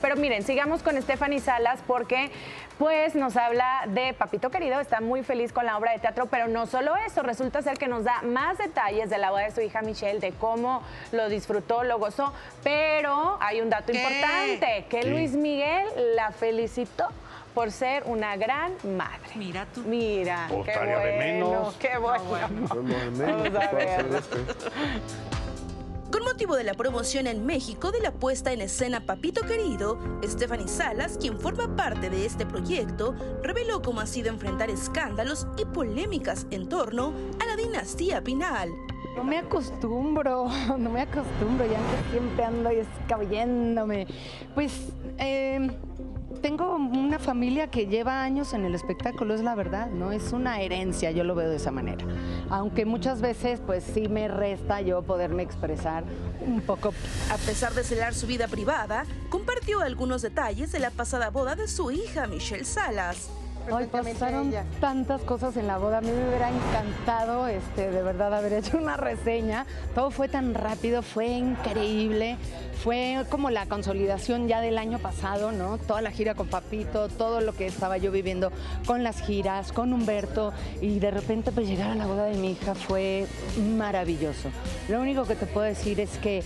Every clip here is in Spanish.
Pero miren, sigamos con Stephanie Salas porque pues nos habla de Papito Querido, está muy feliz con la obra de teatro, pero no solo eso, resulta ser que nos da más detalles de la boda de su hija Michelle, de cómo lo disfrutó, lo gozó, pero hay un dato importante, que Luis Miguel la felicitó por ser una gran madre. Mira tú. Mira, Oh, qué estaría de bueno, menos. qué bueno. De menos, Vamos a ver. Con motivo de la promoción en México de la puesta en escena Papito Querido, Stephanie Salas, quien forma parte de este proyecto, reveló cómo ha sido enfrentar escándalos y polémicas en torno a la dinastía Pinal. No me acostumbro, no me acostumbro, ya que siempre ando escabulléndome. Pues eh, tengo una familia que lleva años en el espectáculo, es la verdad, ¿no? Es una herencia, yo lo veo de esa manera. Aunque muchas veces, pues sí me resta yo poderme expresar un poco. A pesar de celar su vida privada, compartió algunos detalles de la pasada boda de su hija Michelle Salas. Hoy pasaron tantas cosas en la boda, a mí me hubiera encantado, este, de verdad, haber hecho una reseña. Todo fue tan rápido, fue increíble. Fue como la consolidación ya del año pasado, ¿no? Toda la gira con Papito, todo lo que estaba yo viviendo con las giras, con Humberto, y de repente pues llegar a la boda de mi hija fue maravilloso. Lo único que te puedo decir es que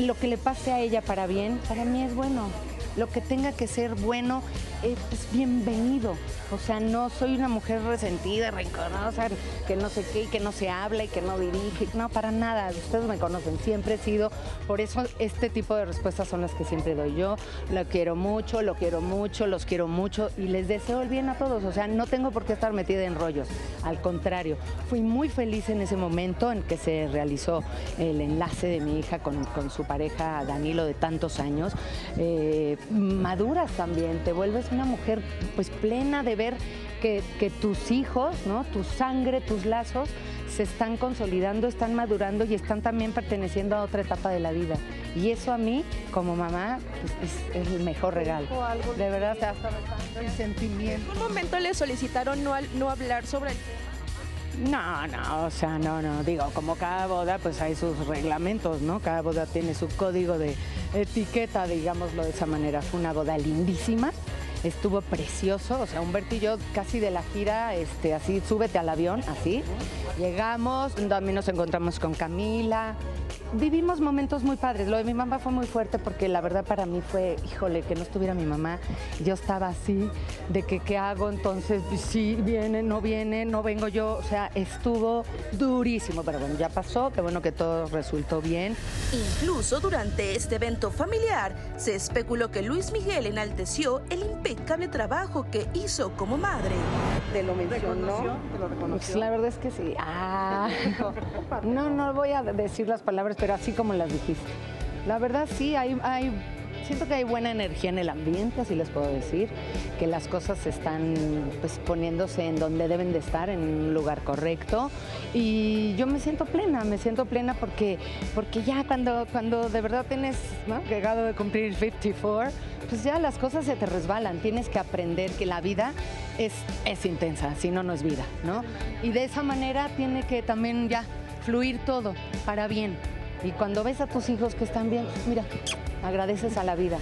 lo que le pase a ella para bien, para mí es bueno. Lo que tenga que ser bueno es, es bienvenido. O sea, no soy una mujer resentida, rencorosa, que no sé qué, y que no se habla y que no dirige. No, para nada. Ustedes me conocen, siempre he sido. Por eso este tipo de respuestas son las que siempre doy yo. Lo quiero mucho, lo quiero mucho, los quiero mucho y les deseo el bien a todos. O sea, no tengo por qué estar metida en rollos. Al contrario, fui muy feliz en ese momento en que se realizó el enlace de mi hija con, con su pareja Danilo de tantos años. Eh, maduras también, te vuelves una mujer pues plena de ver que, que tus hijos, ¿no? tu sangre, tus lazos se están consolidando, están madurando y están también perteneciendo a otra etapa de la vida. Y eso a mí, como mamá, pues, es, es el mejor regalo. De verdad, te hasta el sentimiento. En un momento le solicitaron no, al- no hablar sobre el No, no, o sea, no, no, digo, como cada boda, pues hay sus reglamentos, ¿no? Cada boda tiene su código de etiqueta, digámoslo de esa manera. Fue una boda lindísima, estuvo precioso, o sea, Humberto y yo casi de la gira, este, así, súbete al avión, así. Llegamos, también nos encontramos con Camila. Vivimos momentos muy padres. Lo de mi mamá fue muy fuerte porque la verdad para mí fue, híjole, que no estuviera mi mamá. Yo estaba así, de que qué hago, entonces sí, viene, no viene, no vengo yo. O sea, estuvo durísimo, pero bueno, ya pasó, qué bueno que todo resultó bien. Incluso durante este evento familiar se especuló que Luis Miguel enalteció el impecable trabajo que hizo como madre. Te lo mencionó. Pues la verdad es que sí. Ah, no, no voy a decir las palabras, pero así como las dijiste. La verdad sí, hay, hay, siento que hay buena energía en el ambiente, así les puedo decir, que las cosas están pues, poniéndose en donde deben de estar, en un lugar correcto. Y yo me siento plena, me siento plena porque, porque ya cuando, cuando de verdad tienes ¿no? llegado de cumplir 54, pues ya las cosas se te resbalan. Tienes que aprender que la vida es, es intensa, si no, no es vida, ¿no? Y de esa manera tiene que también ya fluir todo para bien. Y cuando ves a tus hijos que están bien, mira, agradeces a la vida.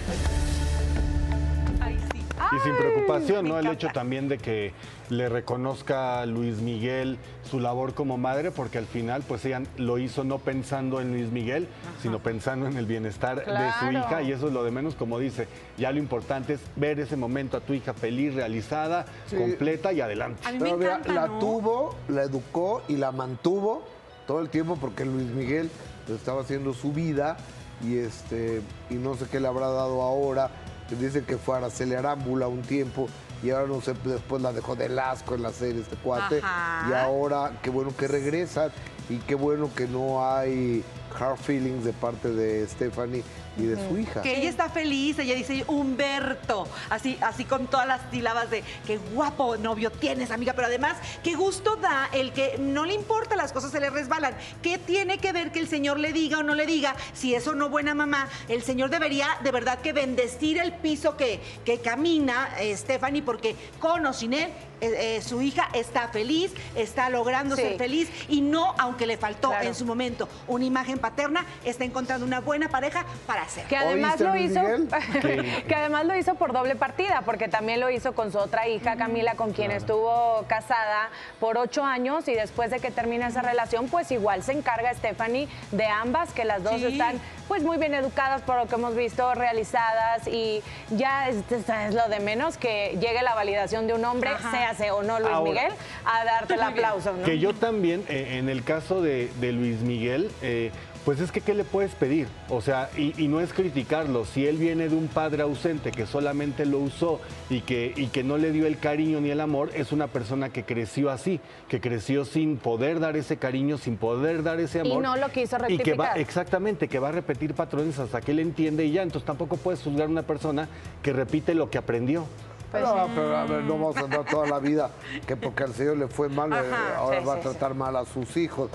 Y sin preocupación, ¿no? El hecho también de que le reconozca a Luis Miguel su labor como madre, porque al final, pues ella lo hizo no pensando en Luis Miguel, sino pensando en el bienestar de su hija, y eso es lo de menos, como dice. Ya lo importante es ver ese momento a tu hija feliz, realizada, Sí. completa y adelante. A mí me Todavía encanta, la ¿no? tuvo, la educó y la mantuvo todo el tiempo porque Luis Miguel estaba haciendo su vida y este y no sé qué le habrá dado ahora. que Dice que fue a Araceli Arámbula un tiempo y ahora no sé, después la dejó de asco en la serie este cuate. Ajá. Y ahora qué bueno que regresa y qué bueno que no hay hard feelings de parte de Stephanie y de su hija. Que ella está feliz, ella dice Humberto, así, así con todas las sílabas de qué guapo novio tienes, amiga, pero además, qué gusto da el que no le importa, las cosas se le resbalan. ¿Qué tiene que ver que el Señor le diga o no le diga? Si eso no buena mamá, el Señor debería de verdad que bendecir el piso que, que camina eh, Stephanie, porque con o sin él, eh, eh, su hija está feliz, está logrando Sí. ser feliz y no, aunque le faltó Claro. en su momento una imagen paterna, está encontrando una buena pareja para hacer. Que además ¿Oíste, lo hizo, que además lo hizo por doble partida, porque también lo hizo con su otra hija, Camila, con quien estuvo casada por ocho años y después de que termina esa relación, pues igual se encarga Stephanie de ambas, que las dos Sí. están pues muy bien educadas por lo que hemos visto, realizadas y ya es, es lo de menos que llegue la validación de un hombre, Ajá. se hace o no Luis Ahora. Miguel, a darte el aplauso, ¿no? Que yo también, eh, en el caso de, de Luis Miguel, eh, pues es que ¿qué le puedes pedir? O sea, y, y no es criticarlo, si él viene de un padre ausente que solamente lo usó y que, y que no le dio el cariño ni el amor, es una persona que creció así, que creció sin poder dar ese cariño, sin poder dar ese Y amor. no lo quiso Y que va, rectificar. exactamente, que va a repetir patrones hasta que él entiende y ya, entonces tampoco puedes juzgar a una persona que repite lo que aprendió. Pues no, pero a ver, no vamos a andar toda la vida que porque al señor le fue mal, eh, Ajá, ahora sí, va sí, a tratar mal a sus hijos.